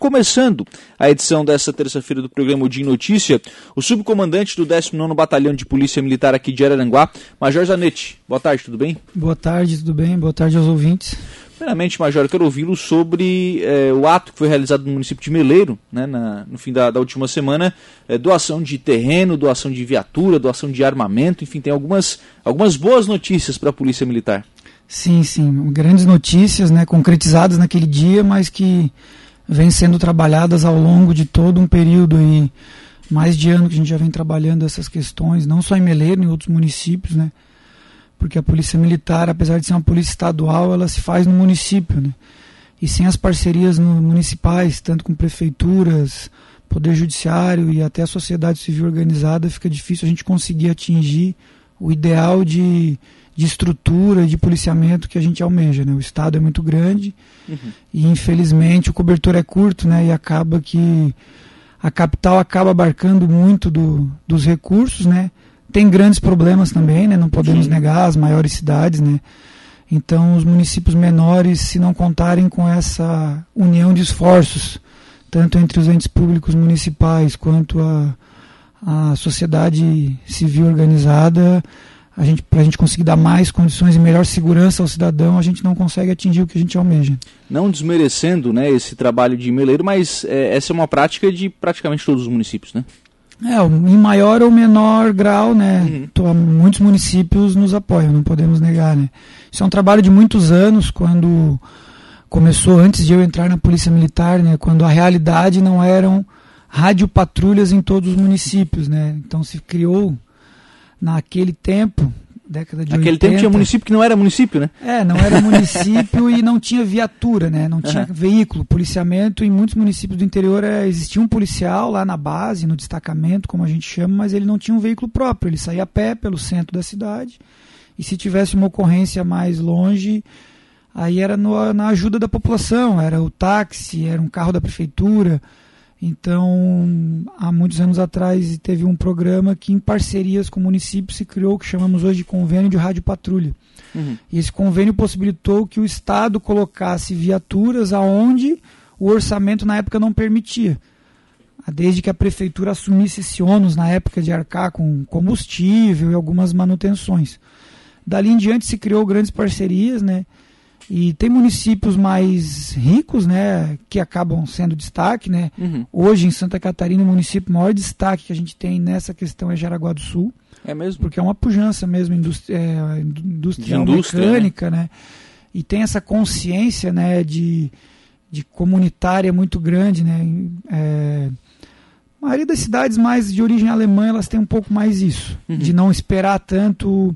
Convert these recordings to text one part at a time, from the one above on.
Começando a edição dessa terça-feira do programa de Notícia, o subcomandante do 19º Batalhão de Polícia Militar aqui de Araranguá, Major Zanetti. Boa tarde, tudo bem? Boa tarde, tudo bem? Boa tarde aos ouvintes. Primeiramente, Major, eu quero ouvi-lo sobre é, o ato que foi realizado no município de Meleiro, né, na, no fim da, da última semana, é, doação de terreno, doação de viatura, doação de armamento, enfim, tem algumas, algumas boas notícias para a Polícia Militar. Sim, sim, grandes notícias, né, concretizadas naquele dia, mas que vêm sendo trabalhadas ao longo de todo um período aí, mais de ano que a gente já vem trabalhando essas questões, não só em Meleiro, em outros municípios, né? Porque a polícia militar, apesar de ser uma polícia estadual, ela se faz no município, né? E sem as parcerias municipais, tanto com prefeituras, poder judiciário e até a sociedade civil organizada, fica difícil a gente conseguir atingir o ideal de de estrutura, de policiamento que a gente almeja. Né? O Estado é muito grande uhum. e, infelizmente, o cobertor é curto né? e acaba que a capital acaba abarcando muito do, dos recursos. Né? Tem grandes problemas também, né? não podemos Sim. negar, as maiores cidades. Né? Então, os municípios menores, se não contarem com essa união de esforços, tanto entre os entes públicos municipais quanto a, a sociedade civil organizada, a gente, para a gente conseguir dar mais condições e melhor segurança ao cidadão, a gente não consegue atingir o que a gente almeja. Não desmerecendo né, esse trabalho de meleiro, mas é, essa é uma prática de praticamente todos os municípios, né? É, em maior ou menor grau, né? Uhum. muitos municípios nos apoiam, não podemos negar, né? Isso é um trabalho de muitos anos, quando começou antes de eu entrar na Polícia Militar, né? Quando a realidade não eram radiopatrulhas em todos os municípios, né? Então se criou naquele tempo, década de Naquele 80, tempo tinha município que não era município, né? É, não era município e não tinha viatura, né? Não tinha uhum. veículo, policiamento. Em muitos municípios do interior é, existia um policial lá na base, no destacamento, como a gente chama, mas ele não tinha um veículo próprio. Ele saía a pé pelo centro da cidade e se tivesse uma ocorrência mais longe, aí era no, na ajuda da população, era o táxi, era um carro da prefeitura. Então, há muitos anos atrás teve um programa que, em parcerias com o município, se criou o que chamamos hoje de convênio de rádio patrulha. Uhum. E esse convênio possibilitou que o Estado colocasse viaturas aonde o orçamento na época não permitia. Desde que a prefeitura assumisse esse ônus na época de arcar com combustível e algumas manutenções. Dali em diante se criou grandes parcerias, né? E tem municípios mais ricos, né, que acabam sendo destaque, né? Uhum. Hoje em Santa Catarina, o município maior destaque que a gente tem nessa questão é Jaraguá do Sul. É mesmo? Porque é uma pujança mesmo industri é, industrial, indústria, né? mecânica, né? né? E tem essa consciência, né, de, de comunitária muito grande, né? É, a maioria das cidades mais de origem alemã, elas têm um pouco mais isso, uhum. de não esperar tanto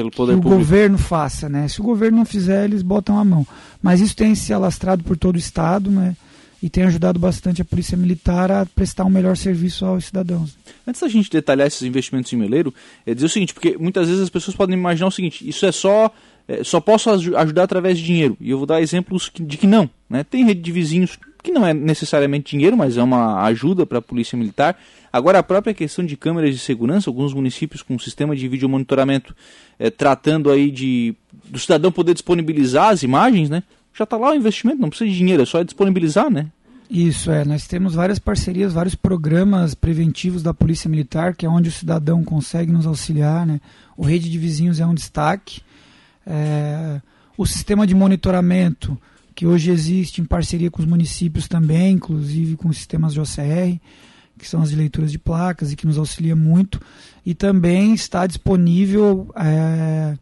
pelo poder que público. o governo faça, né? Se o governo não fizer, eles botam a mão. Mas isso tem se alastrado por todo o estado, né? E tem ajudado bastante a polícia militar a prestar um melhor serviço aos cidadãos. Antes da gente detalhar esses investimentos em Meleiro, é dizer o seguinte, porque muitas vezes as pessoas podem imaginar o seguinte: isso é só é, só posso ajudar através de dinheiro. E eu vou dar exemplos de que não. Né? Tem rede de vizinhos que não é necessariamente dinheiro, mas é uma ajuda para a polícia militar. Agora, a própria questão de câmeras de segurança, alguns municípios com sistema de vídeo monitoramento é, tratando aí de do cidadão poder disponibilizar as imagens, né? Já está lá o investimento, não precisa de dinheiro, é só disponibilizar, né? Isso, é. Nós temos várias parcerias, vários programas preventivos da Polícia Militar, que é onde o cidadão consegue nos auxiliar, né? O Rede de Vizinhos é um destaque. É, o sistema de monitoramento, que hoje existe em parceria com os municípios também, inclusive com os sistemas de OCR, que são as de leituras de placas e que nos auxilia muito. E também está disponível é,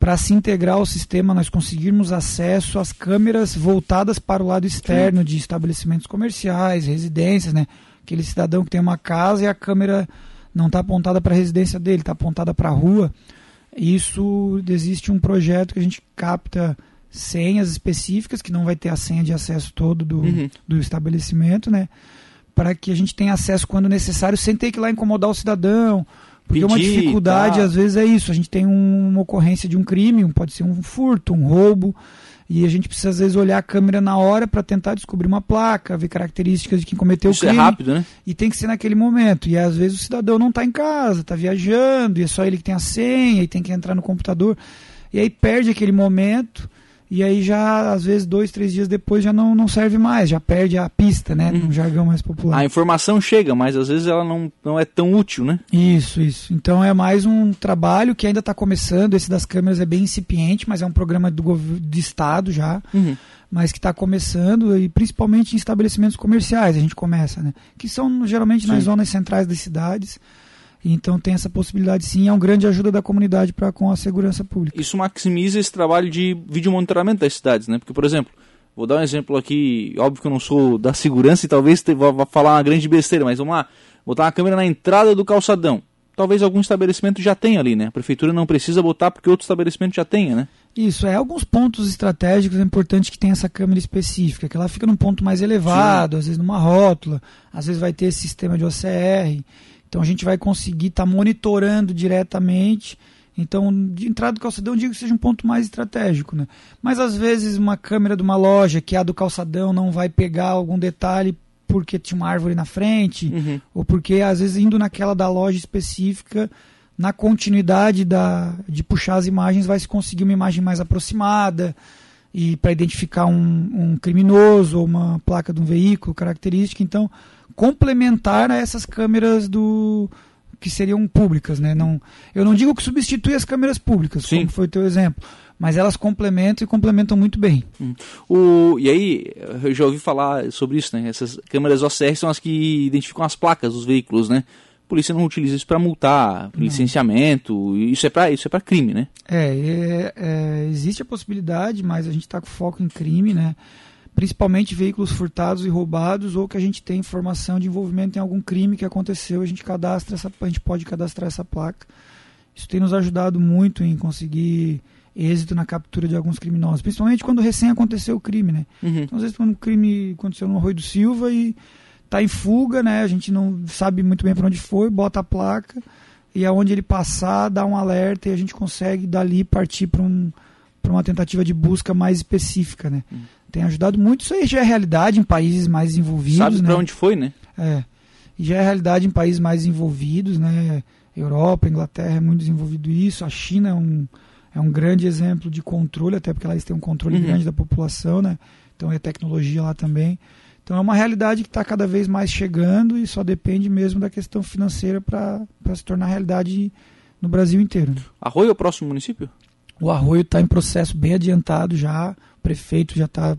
para se integrar ao sistema, nós conseguirmos acesso às câmeras voltadas para o lado externo de estabelecimentos comerciais, residências, né? Aquele cidadão que tem uma casa e a câmera não está apontada para a residência dele, está apontada para a rua. Isso existe um projeto que a gente capta senhas específicas, que não vai ter a senha de acesso todo do, uhum. do estabelecimento, né? Para que a gente tenha acesso quando necessário, sem ter que ir lá incomodar o cidadão. Porque Pedir, uma dificuldade, tá. às vezes, é isso. A gente tem um, uma ocorrência de um crime, pode ser um furto, um roubo, e a gente precisa, às vezes, olhar a câmera na hora para tentar descobrir uma placa, ver características de quem cometeu Isso o crime. Isso é rápido, né? E tem que ser naquele momento. E às vezes o cidadão não está em casa, está viajando, e é só ele que tem a senha, e tem que entrar no computador. E aí perde aquele momento e aí já, às vezes, dois, três dias depois já não, não serve mais, já perde a pista, né? Uhum. No jargão mais popular. A informação chega, mas às vezes ela não, não é tão útil, né? Isso, isso. Então é mais um trabalho que ainda está começando. Esse das câmeras é bem incipiente, mas é um programa do, do Estado já. Uhum. Mas que está começando, e principalmente em estabelecimentos comerciais a gente começa, né? Que são geralmente Sim. nas zonas centrais das cidades então tem essa possibilidade sim, é uma grande ajuda da comunidade para com a segurança pública. Isso maximiza esse trabalho de vídeo monitoramento das cidades, né? Porque, por exemplo, vou dar um exemplo aqui, óbvio que eu não sou da segurança e talvez vá falar uma grande besteira, mas vamos lá, botar uma câmera na entrada do calçadão. Talvez algum estabelecimento já tenha ali, né? A prefeitura não precisa botar porque outro estabelecimento já tenha, né? Isso, é alguns pontos estratégicos é importante que tenha essa câmera específica, que ela fica num ponto mais elevado, Sim. às vezes numa rótula, às vezes vai ter esse sistema de OCR. Então a gente vai conseguir estar tá monitorando diretamente. Então, de entrada do calçadão, eu digo que seja um ponto mais estratégico. Né? Mas às vezes uma câmera de uma loja que é a do calçadão não vai pegar algum detalhe porque tinha uma árvore na frente, uhum. ou porque às vezes indo naquela da loja específica, na continuidade da, de puxar as imagens, vai se conseguir uma imagem mais aproximada e para identificar um, um criminoso ou uma placa de um veículo característica. Então, complementar a essas câmeras do que seriam públicas, né? Não, eu não digo que substitui as câmeras públicas, Sim. como foi o teu exemplo, mas elas complementam e complementam muito bem. Hum. O, e aí, eu já ouvi falar sobre isso, né? Essas câmeras OCR são as que identificam as placas dos veículos, né? A polícia não utiliza isso para multar, não. licenciamento, isso é para isso é para crime, né? É, é, é, existe a possibilidade, mas a gente está com foco em crime, né? Principalmente veículos furtados e roubados ou que a gente tem informação de envolvimento em algum crime que aconteceu, a gente cadastra essa, a gente pode cadastrar essa placa. Isso tem nos ajudado muito em conseguir êxito na captura de alguns criminosos, principalmente quando recém aconteceu o crime, né? Uhum. Então, às vezes quando um crime aconteceu no Arroio do Silva e está em fuga, né? A gente não sabe muito bem para onde foi, bota a placa e aonde ele passar dá um alerta e a gente consegue dali partir para um para uma tentativa de busca mais específica, né? Uhum tem ajudado muito. Isso aí já é realidade em países mais desenvolvidos. Sabe né? para onde foi, né? É. Já é realidade em países mais desenvolvidos, né? Europa, Inglaterra é muito desenvolvido isso. A China é um, é um grande exemplo de controle, até porque lá eles têm um controle uhum. grande da população, né? Então é tecnologia lá também. Então é uma realidade que está cada vez mais chegando e só depende mesmo da questão financeira para se tornar realidade no Brasil inteiro. Né? Arroio é o próximo município? O Arroio está em processo bem adiantado já prefeito já está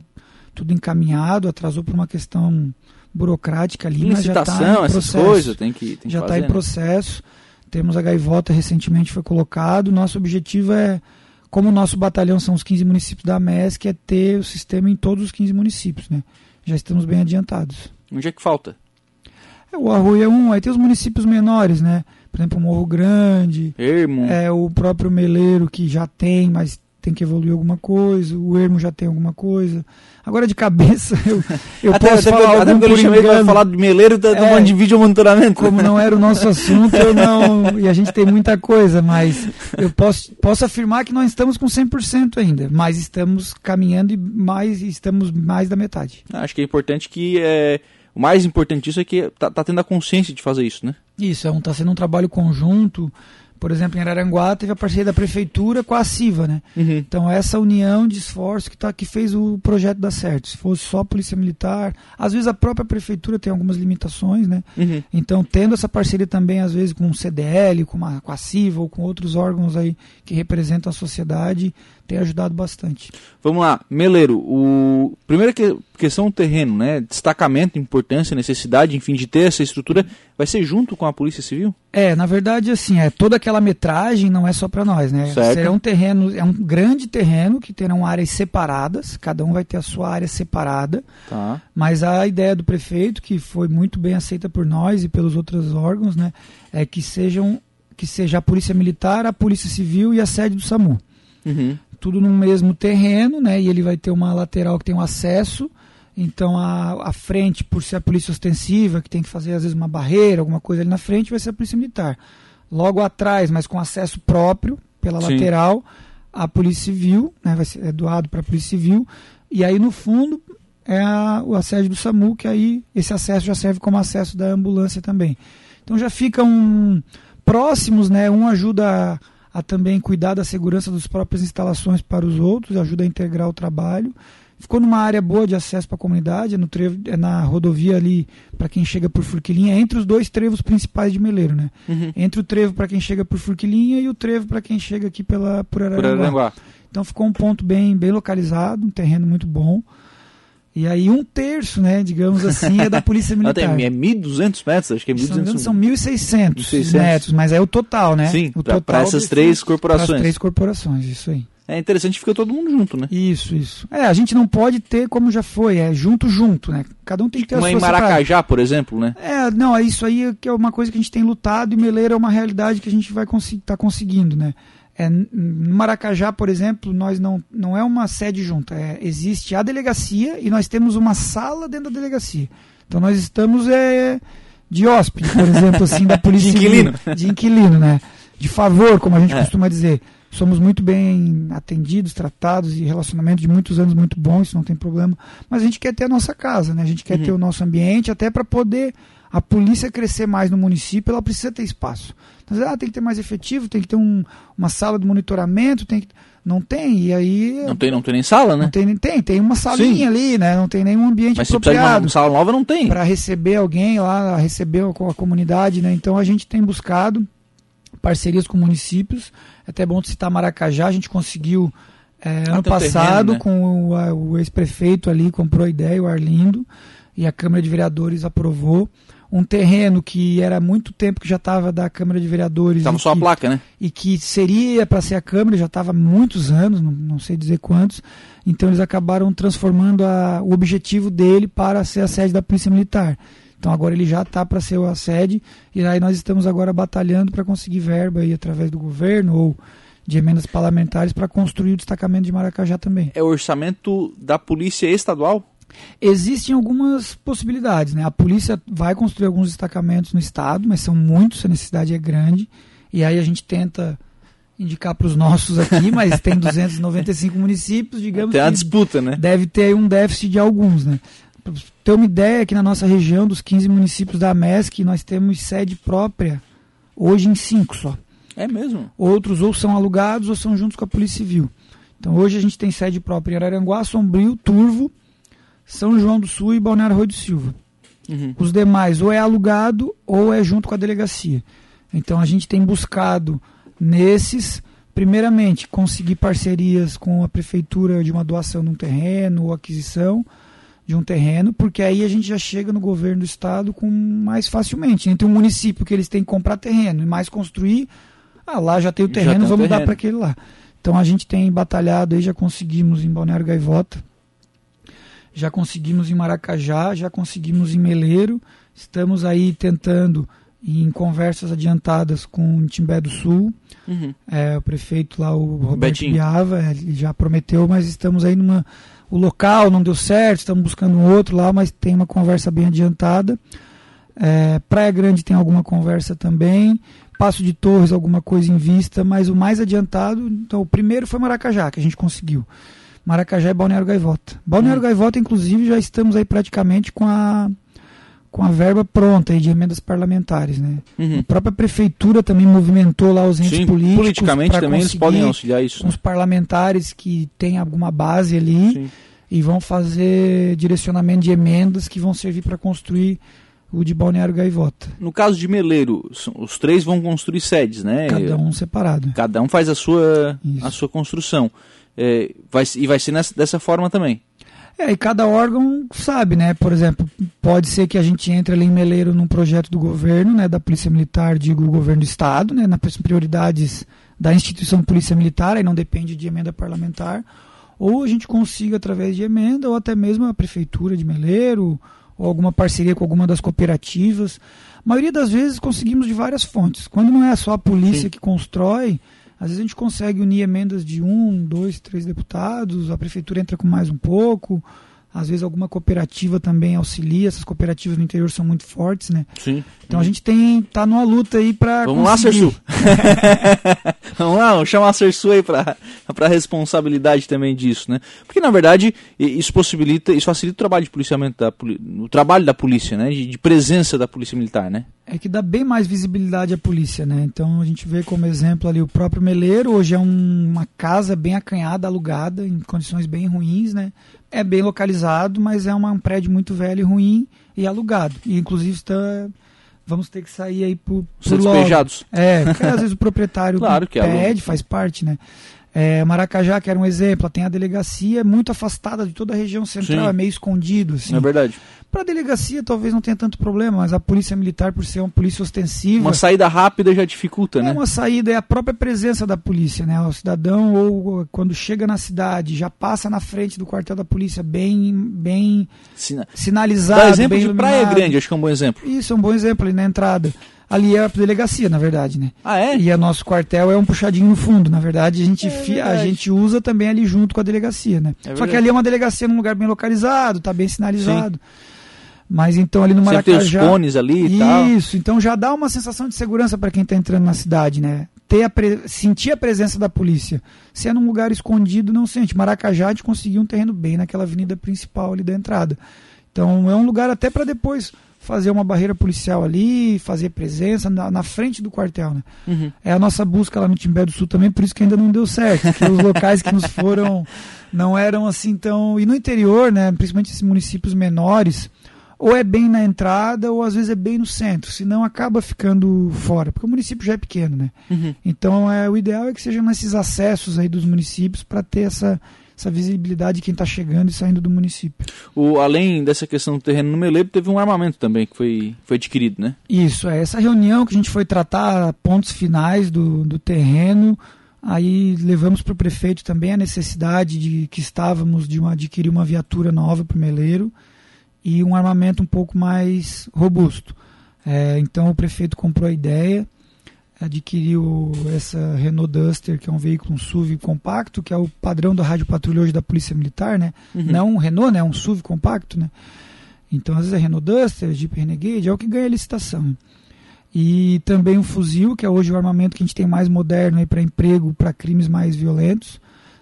tudo encaminhado, atrasou por uma questão burocrática ali, Licitação, mas já está em essas coisas, tem que, tem já está em né? processo. Temos a gaivota recentemente foi colocado. Nosso objetivo é, como o nosso batalhão são os 15 municípios da MESC, é ter o sistema em todos os 15 municípios, né? Já estamos bem adiantados. Onde é que falta? É, o Arroio é um, aí tem os municípios menores, né? Por exemplo, o Morro Grande, Ermo. é o próprio Meleiro que já tem, mas tem que evoluir alguma coisa, o Ermo já tem alguma coisa. Agora de cabeça eu, eu até, posso até, falar até algum eu chamei para falar de meleiro da tá, é, de vídeo monitoramento. Como não era o nosso assunto, eu não, e a gente tem muita coisa, mas eu posso, posso afirmar que nós estamos com 100% ainda, mas estamos caminhando e mais estamos mais da metade. Acho que é importante que é, o mais importante disso é que tá, tá tendo a consciência de fazer isso, né? Isso, é um, tá sendo um trabalho conjunto por exemplo, em Araranguá teve a parceria da prefeitura com a CIVA, né? Uhum. Então essa união de esforço que, tá, que fez o projeto dar certo. Se fosse só a polícia militar, às vezes a própria prefeitura tem algumas limitações, né? Uhum. Então tendo essa parceria também às vezes com o CDL, com a, com a CIVA ou com outros órgãos aí que representam a sociedade, tem ajudado bastante. Vamos lá, Meleiro, o primeira que... questão do terreno, né? Destacamento, importância, necessidade, enfim, de ter essa estrutura, vai ser junto com a Polícia Civil? É, na verdade, assim, é toda aquela metragem não é só para nós, né? Certo. Será um terreno, é um grande terreno que terão áreas separadas, cada um vai ter a sua área separada. Tá. Mas a ideia do prefeito, que foi muito bem aceita por nós e pelos outros órgãos, né, é que sejam que seja a Polícia Militar, a Polícia Civil e a sede do SAMU. Uhum tudo no mesmo terreno, né? E ele vai ter uma lateral que tem um acesso. Então a, a frente, por ser a polícia ostensiva, que tem que fazer às vezes uma barreira, alguma coisa ali na frente, vai ser a polícia militar. Logo atrás, mas com acesso próprio pela Sim. lateral, a polícia civil, né? Vai ser é doado para a polícia civil. E aí no fundo é a, o acesso do SAMU, que aí esse acesso já serve como acesso da ambulância também. Então já ficam próximos, né? Um ajuda a também cuidar da segurança das próprias instalações para os outros, ajuda a integrar o trabalho. Ficou numa área boa de acesso para a comunidade, é, no trevo, é na rodovia ali, para quem chega por Furquilinha, entre os dois trevos principais de Meleiro, né? Uhum. Entre o trevo para quem chega por Furquilinha e o trevo para quem chega aqui pela, por Araranguá. Por Araranguá. Então ficou um ponto bem, bem localizado, um terreno muito bom. E aí um terço, né, digamos assim, é da Polícia Militar. é 1.200 metros, acho que é 1.200. São 1.600 metros, mas é o total, né? Sim, para essas três corporações. Para as três corporações, isso aí. É interessante que fica todo mundo junto, né? Isso, isso. É, a gente não pode ter como já foi, é junto, junto, né? Cada um tem que ter Uma a sua em Maracajá, separada. por exemplo, né? É, não, é isso aí que é uma coisa que a gente tem lutado e Meleira é uma realidade que a gente vai estar tá conseguindo, né? É, no Maracajá, por exemplo, nós não, não é uma sede junta. É, existe a delegacia e nós temos uma sala dentro da delegacia. Então nós estamos é, de hóspede, por exemplo, assim, da polícia. de inquilino. Civil, de inquilino, né? De favor, como a gente é. costuma dizer. Somos muito bem atendidos, tratados e relacionamento de muitos anos muito bom, isso não tem problema. Mas a gente quer ter a nossa casa, né? A gente quer uhum. ter o nosso ambiente até para poder a polícia crescer mais no município, ela precisa ter espaço. Então, ah, tem que ter mais efetivo, tem que ter um, uma sala de monitoramento, tem que... Não tem, e aí. Não tem, não tem nem sala, né? Não tem, tem, tem uma salinha Sim. ali, né? Não tem nenhum ambiente Mas apropriado. Mas se uma sala nova, não tem. Para receber alguém lá, receber a, a comunidade, né? Então a gente tem buscado parcerias com municípios. É até bom citar Maracajá, a gente conseguiu é, ano passado terreno, né? com o, o ex-prefeito ali, comprou a ideia, o Arlindo, e a Câmara de Vereadores aprovou um terreno que era muito tempo que já estava da Câmara de Vereadores. Estava só que, a placa, né? E que seria para ser a Câmara, já estava há muitos anos, não, não, sei dizer quantos. Então eles acabaram transformando a, o objetivo dele para ser a sede da Polícia Militar. Então agora ele já está para ser a sede e aí nós estamos agora batalhando para conseguir verba aí através do governo ou de emendas parlamentares para construir o destacamento de Maracajá também. É o orçamento da Polícia Estadual? Existem algumas possibilidades, né? A polícia vai construir alguns destacamentos no estado, mas são muitos, a necessidade é grande. E aí a gente tenta indicar para os nossos aqui, mas tem 295 municípios, digamos. Tem a disputa, né? Deve ter um déficit de alguns, né? Pra ter uma ideia, aqui na nossa região, dos 15 municípios da MESC, nós temos sede própria hoje em cinco só. É mesmo? Outros ou são alugados ou são juntos com a Polícia Civil. Então hoje a gente tem sede própria em Araranguá, Sombrio, Turvo, são João do Sul e Balneário Rui do Silva. Uhum. Os demais ou é alugado ou é junto com a delegacia. Então a gente tem buscado nesses, primeiramente, conseguir parcerias com a prefeitura de uma doação de um terreno ou aquisição de um terreno, porque aí a gente já chega no governo do estado com mais facilmente. Entre um município que eles têm que comprar terreno e mais construir, ah, lá já tem o terreno, vamos terreno. dar para aquele lá. Então a gente tem batalhado aí, já conseguimos em Balneário Gaivota já conseguimos em Maracajá, já conseguimos em Meleiro, estamos aí tentando em conversas adiantadas com o Timbé do Sul, uhum. é, o prefeito lá, o Roberto Betinho. Biava, é, ele já prometeu, mas estamos aí numa. O local não deu certo, estamos buscando um outro lá, mas tem uma conversa bem adiantada. É, Praia Grande tem alguma conversa também. Passo de Torres, alguma coisa em vista, mas o mais adiantado, então o primeiro foi Maracajá, que a gente conseguiu. Maracajá e Balneário Gaivota. Balneário hum. Gaivota, inclusive, já estamos aí praticamente com a com a verba pronta aí de emendas parlamentares, né? Uhum. A própria prefeitura também movimentou lá os entes Sim, políticos. Politicamente também eles podem auxiliar isso. Os parlamentares que têm alguma base ali Sim. e vão fazer direcionamento de emendas que vão servir para construir o de Balneário Gaivota. No caso de Meleiro, os três vão construir sedes, né? Cada um separado. Cada um faz a sua, a sua construção. É, vai, e vai ser nessa, dessa forma também. É, e cada órgão sabe, né? Por exemplo, pode ser que a gente entre ali em Meleiro num projeto do governo, né? Da Polícia Militar, digo, o governo do Estado, né? Nas prioridades da instituição Polícia Militar, aí não depende de emenda parlamentar. Ou a gente consiga através de emenda, ou até mesmo a Prefeitura de Meleiro, ou alguma parceria com alguma das cooperativas. A maioria das vezes conseguimos de várias fontes. Quando não é só a polícia Sim. que constrói, às vezes a gente consegue unir emendas de um, dois, três deputados, a prefeitura entra com mais um pouco, às vezes alguma cooperativa também auxilia, essas cooperativas no interior são muito fortes, né? Sim. Então a gente tem tá numa luta aí para Vamos conseguir. lá, Sersu. vamos lá, vamos chamar a Sersu aí para para responsabilidade também disso, né? Porque na verdade isso possibilita, isso facilita o trabalho de policiamento da o trabalho da polícia, né? De, de presença da polícia militar, né? É que dá bem mais visibilidade à polícia, né? Então a gente vê como exemplo ali o próprio Meleiro, hoje é um, uma casa bem acanhada, alugada, em condições bem ruins, né? É bem localizado, mas é uma, um prédio muito velho e ruim e alugado. E inclusive está vamos ter que sair aí por, por Ser despejados. É, porque às vezes o proprietário Claro que é pede, aluno. faz parte, né? É, Maracajá, que era um exemplo, tem a delegacia muito afastada de toda a região central, Sim. é meio escondido, assim. É verdade. Para a delegacia talvez não tenha tanto problema, mas a polícia militar, por ser uma polícia ostensiva, Uma saída rápida já dificulta, é né? uma saída, é a própria presença da polícia, né? O cidadão ou quando chega na cidade, já passa na frente do quartel da polícia bem, bem Sina- sinalizado, Dá exemplo bem de Praia iluminado. Grande, acho que é um bom exemplo. Isso é um bom exemplo ali na entrada. Ali é a delegacia, na verdade, né? Ah, é? E o nosso quartel é um puxadinho no fundo. Na verdade, a gente, É fi- a verdade. gente usa também ali junto com a delegacia, né? É Só que verdade. ali é uma delegacia num lugar bem localizado, tá bem sinalizado. Mas então ali no Sempre tem os Maracajá. cones ali e tal. Isso, então já dá uma sensação de segurança para quem está entrando na cidade, né? Ter a pre- sentir a presença da polícia. Se é num lugar escondido, não sente. Maracajá, a gente conseguiu um terreno bem naquela avenida principal ali da entrada. Então é um lugar até para depois fazer uma barreira policial ali, fazer presença na, na frente do quartel, né? Uhum. É a nossa busca lá no Timbé do Sul também, por isso que ainda não deu certo. Porque os locais que nos foram não eram assim tão. E no interior, né? Principalmente esses municípios menores, ou é bem na entrada, ou às vezes é bem no centro. Senão acaba ficando fora, porque o município já é pequeno, né? Uhum. Então é, o ideal é que sejam nesses acessos aí dos municípios para ter essa, essa visibilidade de quem está chegando e saindo do município. O, além dessa questão do terreno no Meleiro, teve um armamento também que foi, foi adquirido, né? Isso, é essa reunião que a gente foi tratar pontos finais do, do terreno. Aí levamos para o prefeito também a necessidade de que estávamos de uma, adquirir uma viatura nova para o Meleiro e um armamento um pouco mais robusto. É, então o prefeito comprou a ideia, adquiriu essa Renault Duster, que é um veículo um SUV compacto, que é o padrão da rádio patrulha hoje da Polícia Militar, né? Uhum. Não um Renault, né? Um SUV compacto, né? Então, às vezes é Renault Duster, Jeep Renegade, é o que ganha a licitação. E também um fuzil, que é hoje o armamento que a gente tem mais moderno para emprego para crimes mais violentos.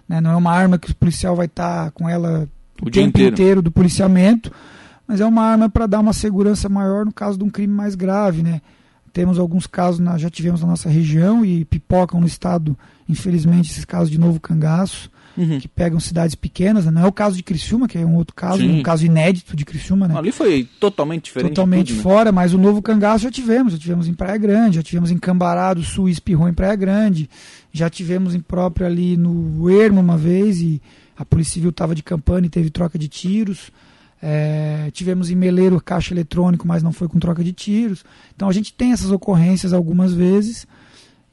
Né? Não é uma arma que o policial vai estar com ela o, O dia tempo inteiro. inteiro. do policiamento, mas é uma arma para dar uma segurança maior no caso de um crime mais grave. Né? Temos alguns casos, na, já tivemos na nossa região e pipocam no estado, infelizmente, esses casos de novo cangaço Uhum. que pegam cidades pequenas, né? não é o caso de Criciúma, que é um outro caso, Sim. um caso inédito de Criciúma, né? Ali foi totalmente diferente. Totalmente tudo, né? fora, mas o novo cangaço já tivemos, já tivemos em Praia Grande, já tivemos em Cambará do Sul, e Espirrou em Praia Grande, já tivemos em próprio ali no Ermo uma vez e a Polícia Civil estava de campanha e teve troca de tiros. É, tivemos em Meleiro caixa eletrônico, mas não foi com troca de tiros. Então a gente tem essas ocorrências algumas vezes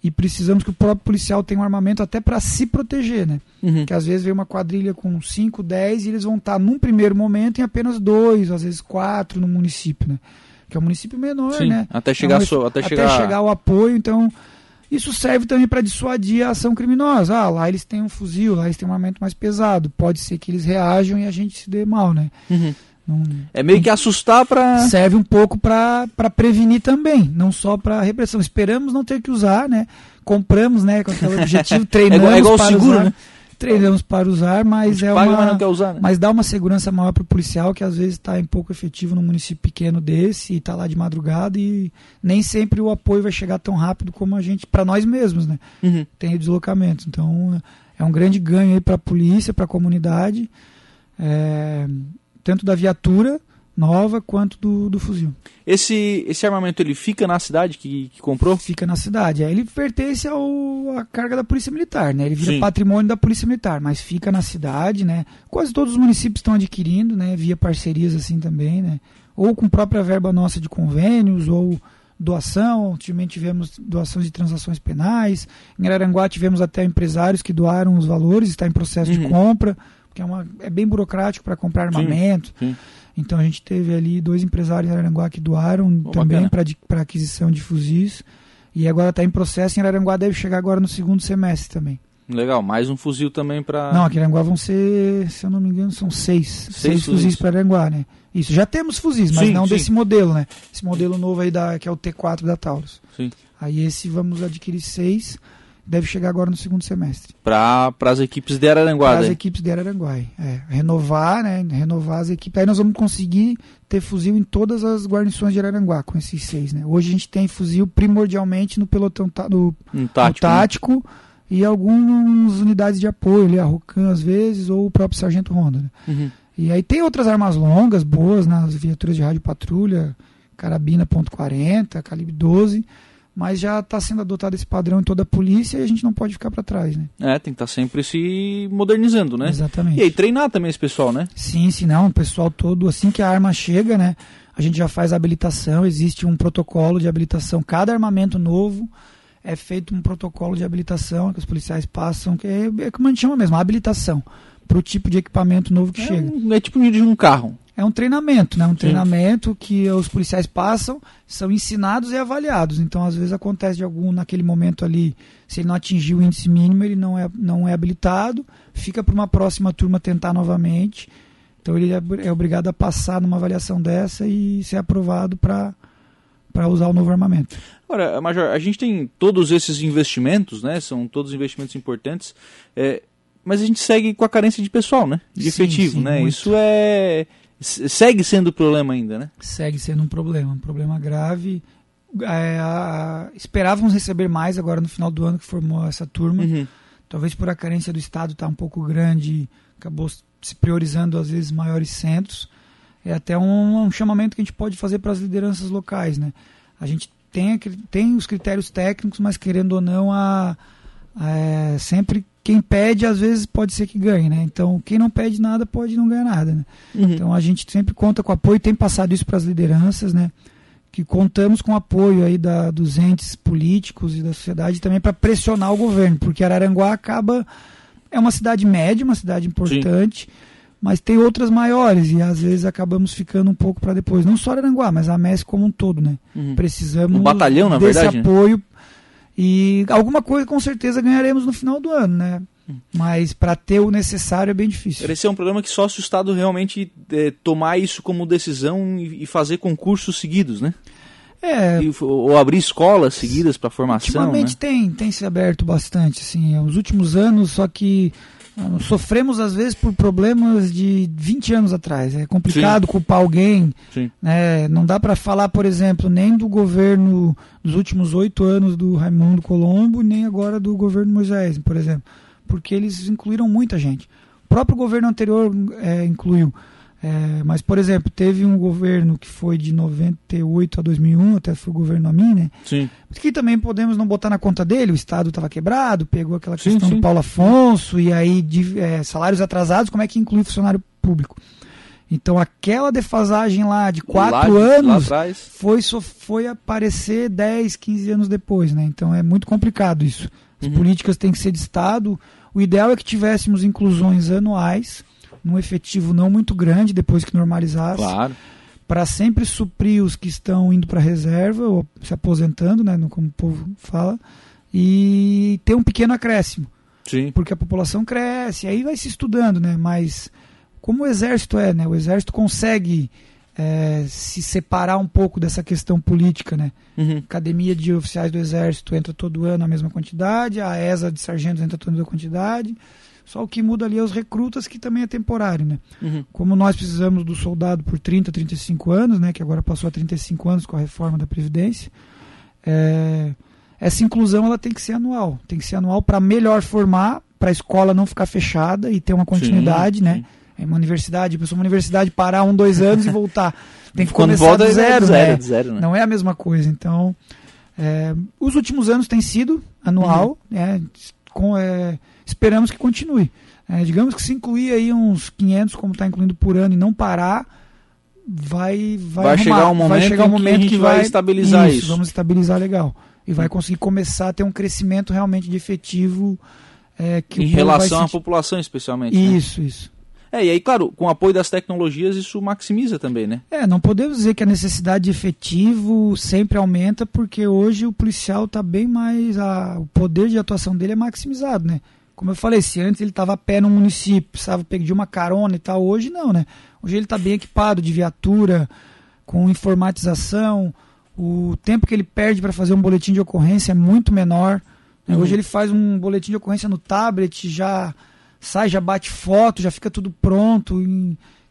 e precisamos que o próprio policial tenha um armamento até para se proteger, né? Uhum. que às vezes vem uma quadrilha com 5, 10 e eles vão estar num primeiro momento em apenas dois, às vezes quatro no município, né? Que é um município menor, Sim, né? até chegar, É um- so- até, Até chegar... chegar o apoio, então isso serve também para dissuadir a ação criminosa. Ah, lá eles têm um fuzil, lá eles têm um armamento mais pesado. Pode ser que eles reajam e a gente se dê mal, né? Uhum. Não- É meio que assustar pra... serve um pouco para prevenir também, não só para repressão. Esperamos não ter que usar, né? Compramos, né, com aquele objetivo, treinamos igual- é igual para seguro, usar. né? Treinamos para usar, mas é paga, uma mas não quer usar, né? mas dá uma segurança maior para o policial que às vezes está em pouco efetivo num município pequeno desse e está lá de madrugada e nem sempre o apoio vai chegar tão rápido como a gente para nós mesmos, né? Uhum. Tem deslocamentos, então é um grande ganho aí para a polícia, para a comunidade, é, tanto da viatura nova quanto do, do fuzil. Esse, esse armamento, ele fica na cidade que, que comprou? Fica na cidade. Ele pertence ao, à carga da Polícia Militar, né? Ele vira Sim. patrimônio da Polícia Militar, mas fica na cidade, né? Quase todos os municípios estão adquirindo, né? Via parcerias assim também, né? Ou com própria verba nossa de convênios, ou doação. Também tivemos doações de transações penais. Em Araranguá tivemos até empresários que doaram os valores, está em processo de Uhum. compra, porque é, uma, é bem burocrático para comprar armamento. sim. Então a gente teve ali dois empresários em Araranguá que doaram Pô, também para aquisição de fuzis. E agora está em processo. Em Araranguá deve chegar agora no segundo semestre também. Legal, mais um fuzil também pra... Não, aqui em Araranguá vão ser, se eu não me engano, são seis. Seis, fuzis. fuzis para Araranguá, né? Isso, já temos fuzis, mas Sim, não sim. desse modelo, né? Esse modelo novo aí da, que é o T4 da Taurus. Sim. Aí esse vamos adquirir seis. Deve chegar agora no segundo semestre. Para as equipes de Araranguá, Para as equipes de Araranguá, é. Renovar, né? Renovar as equipes. Aí nós vamos conseguir ter fuzil em todas as guarnições de Araranguá, com esses seis, né? Hoje a gente tem fuzil primordialmente no pelotão no, no tático, no tático né? e algumas unidades de apoio, ali, a Rocan às vezes, ou o próprio Sargento Ronda, né? Uhum. E aí tem outras armas longas, boas, nas viaturas de rádio patrulha, carabina .40, calibre 12, mas já está sendo adotado esse padrão em toda a polícia e a gente não pode ficar para trás, né? É, tem que estar tá sempre se modernizando, né? Exatamente. E aí treinar também esse pessoal, né? Sim, sim, não, o pessoal todo, assim que a arma chega, né? A gente já faz a habilitação, existe um protocolo de habilitação, cada armamento novo é feito um protocolo de habilitação que os policiais passam, que é, é como a gente chama mesmo, a habilitação para o tipo de equipamento novo que é chega. Um, é tipo de um carro é um treinamento, né? Um Sim. treinamento que os policiais passam, são ensinados e avaliados. Então, às vezes acontece de algum naquele momento ali, se ele não atingiu o índice mínimo, ele não é, não é habilitado, fica para uma próxima turma tentar novamente. Então, ele é, é obrigado a passar numa avaliação dessa e ser aprovado para para usar o novo armamento. Agora, Major, a gente tem todos esses investimentos, né? São todos investimentos importantes. É, mas a gente segue com a carência de pessoal, né? De sim, efetivo, sim, né? Muito. Isso é segue sendo problema ainda, né? Segue sendo um problema, um problema grave. É, a, esperávamos receber mais agora no final do ano que formou essa turma. Uhum. Talvez por a carência do Estado estar tá um pouco grande, acabou se priorizando às vezes maiores centros. É até um, um chamamento que a gente pode fazer para as lideranças locais, né? A gente tem, tem os critérios técnicos, mas querendo ou não, a, a é, sempre quem pede às vezes pode ser que ganhe, né? Então quem não pede nada pode não ganhar nada, né? Uhum. Então a gente sempre conta com apoio, tem passado isso para as lideranças, né? Que contamos com apoio aí da, dos entes políticos e da sociedade também para pressionar o governo, porque Araranguá acaba é uma cidade média, uma cidade importante. Sim. Mas tem outras maiores e às vezes acabamos ficando um pouco para depois. Não só Aranguá, mas a MES como um todo, né? Uhum. Precisamos um batalhão, na desse verdade, né? apoio né? E alguma coisa com certeza ganharemos no final do ano, né? Mas para ter o necessário é bem difícil. Esse é um problema que só se o Estado realmente é, tomar isso como decisão e, e, fazer concursos seguidos, né? É. E, ou abrir escolas seguidas para formação. Ultimamente né? tem, tem se aberto bastante, assim, nos últimos anos, só que sofremos às vezes por problemas de 20 anos atrás. É complicado Sim. culpar alguém. Né? Não dá para falar, por exemplo, nem do governo dos últimos oito anos do Raimundo Colombo, nem agora do governo Moisés, por exemplo. Porque eles incluíram muita gente. O próprio governo anterior é, incluiu. É, mas, por exemplo, teve um governo que foi de 98 a 2001, até foi o governo a mim, né? Sim. Que também podemos não botar na conta dele, o Estado estava quebrado, pegou aquela sim, questão sim. do Paulo Afonso, e aí de, é, salários atrasados, como é que inclui funcionário público? Então aquela defasagem lá de quatro lá, anos lá foi, foi aparecer 10, 15 anos depois, né? Então é muito complicado isso. As uhum. políticas têm que ser de Estado. O ideal é que tivéssemos inclusões anuais num efetivo não muito grande depois que normalizasse. Claro. Para sempre suprir os que estão indo para reserva ou se aposentando, né, como o povo fala, e ter um pequeno acréscimo. Sim. Porque a população cresce, aí vai se estudando, né? Mas como o exército é, né? O exército consegue é, se separar um pouco dessa questão política, né? Uhum. Academia de oficiais do exército entra todo ano a mesma quantidade, a ESA de sargentos entra toda a quantidade. Só o que muda ali é os recrutas, que também é temporário, né? Uhum. Como nós precisamos do soldado por 30, 35 anos, né? Que agora passou a 35 anos com a reforma da Previdência. É, essa inclusão ela tem que ser anual. Tem que ser anual para melhor formar, para a escola não ficar fechada e ter uma continuidade, sim, né? Sim. É uma universidade, pessoa uma universidade parar um, dois anos e voltar. Tem que Quando começar volta, do zero, é zero, né? zero né? Não é a mesma coisa. Então, é, os últimos anos tem sido anual, uhum. é, com, é, esperamos que continue. É, digamos que se incluir aí uns 500, como está incluindo por ano, e não parar, vai vai, vai chegar um momento, vai chegar um momento que, que, vai estabilizar isso, isso, Vamos estabilizar legal. E vai conseguir começar a ter um crescimento realmente de efetivo. É, que em relação à população, especialmente. Né? Isso, né? isso. É, e aí, claro, com o apoio das tecnologias, isso maximiza também, né? É, não podemos dizer que a necessidade de efetivo sempre aumenta, porque hoje o policial está bem mais. A, o poder de atuação dele é maximizado, né? Como eu falei, se antes ele estava a pé no município, precisava pedir uma carona e tal, hoje não, né? Hoje ele está bem equipado de viatura, com informatização, o tempo que ele perde para fazer um boletim de ocorrência é muito menor. Uhum. Hoje ele faz um boletim de ocorrência no tablet, já sai, já bate foto, já fica tudo pronto.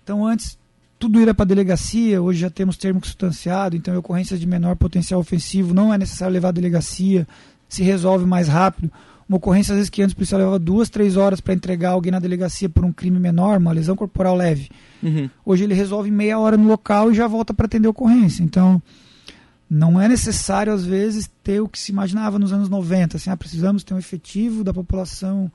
Então antes tudo ia para a delegacia, hoje já temos termo substanciado, então ocorrências de menor potencial ofensivo não é necessário levar à delegacia, se resolve mais rápido. Uma ocorrência, às vezes, que antes o policial levava duas, três horas para entregar alguém na delegacia por um crime menor, uma lesão corporal leve. Uhum. Hoje ele resolve meia hora no local e já volta para atender a ocorrência. Então, não é necessário, às vezes, ter o que se imaginava nos anos 90. Assim, ah, precisamos ter um efetivo da população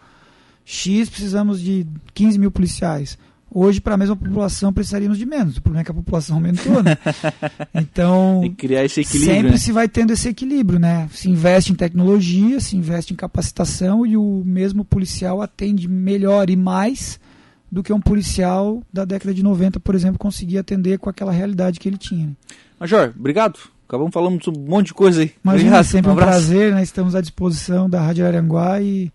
X, precisamos de 15 mil policiais. Hoje, para a mesma população, precisaríamos de menos. O problema é que a população aumentou, né? Então, criar esse equilíbrio, sempre né? se vai tendo esse equilíbrio, né? Se investe em tecnologia, se investe em capacitação e o mesmo policial atende melhor e mais do que um policial da década de 90, por exemplo, conseguia atender com aquela realidade que ele tinha. Né? Major, obrigado. Acabamos falando sobre um monte de coisa aí. Imagina, obrigado. sempre um, um prazer, né? Estamos à disposição da Rádio Aranguá e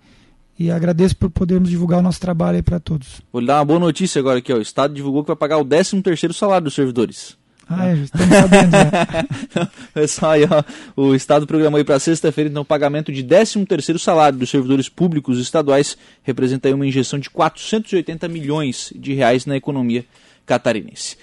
e agradeço por podermos divulgar o nosso trabalho aí para todos. Vou lhe dar uma boa notícia agora aqui, ó. O Estado divulgou que vai pagar o 13 terceiro salário dos servidores. Ah, é, estamos sabendo já. Pessoal, aí, ó, o Estado programou aí para sexta-feira, então, o pagamento de 13 terceiro salário dos servidores públicos estaduais representa aí uma injeção de 480 milhões de reais na economia catarinense.